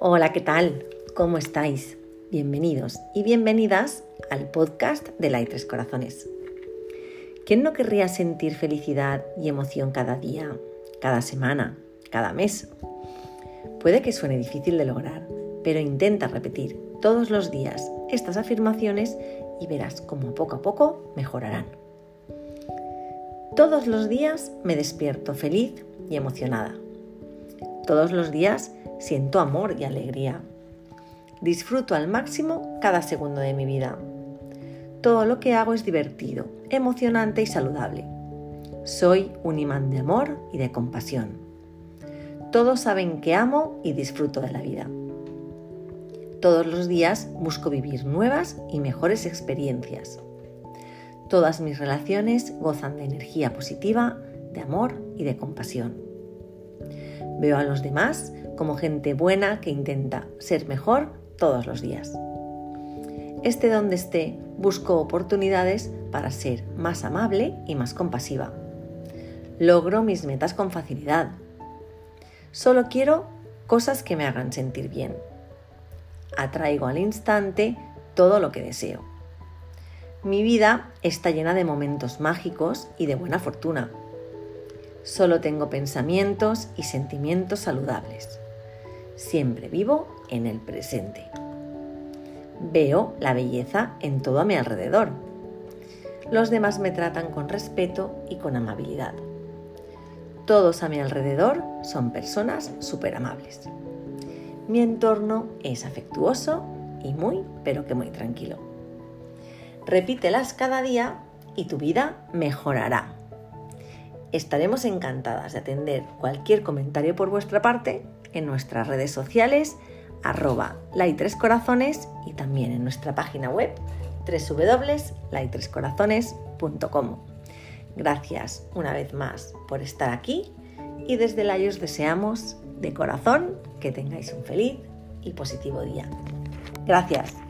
Hola, ¿qué tal? ¿Cómo estáis? Bienvenidos y bienvenidas al podcast de La Tres Corazones. ¿Quién no querría sentir felicidad y emoción cada día, cada semana, cada mes? Puede que suene difícil de lograr, pero intenta repetir todos los días estas afirmaciones y verás cómo poco a poco mejorarán. Todos los días me despierto feliz y emocionada. Todos los días siento amor y alegría. Disfruto al máximo cada segundo de mi vida. Todo lo que hago es divertido, emocionante y saludable. Soy un imán de amor y de compasión. Todos saben que amo y disfruto de la vida. Todos los días busco vivir nuevas y mejores experiencias. Todas mis relaciones gozan de energía positiva, de amor y de compasión. Veo a los demás como gente buena que intenta ser mejor todos los días. Este donde esté, busco oportunidades para ser más amable y más compasiva. Logro mis metas con facilidad. Solo quiero cosas que me hagan sentir bien. Atraigo al instante todo lo que deseo. Mi vida está llena de momentos mágicos y de buena fortuna. Solo tengo pensamientos y sentimientos saludables. Siempre vivo en el presente. Veo la belleza en todo a mi alrededor. Los demás me tratan con respeto y con amabilidad. Todos a mi alrededor son personas súper amables. Mi entorno es afectuoso y muy, pero que muy tranquilo. Repítelas cada día y tu vida mejorará. Estaremos encantadas de atender cualquier comentario por vuestra parte en nuestras redes sociales arroba corazones y también en nuestra página web www.laitrescorazones.com. Gracias una vez más por estar aquí y desde la os deseamos de corazón que tengáis un feliz y positivo día. Gracias.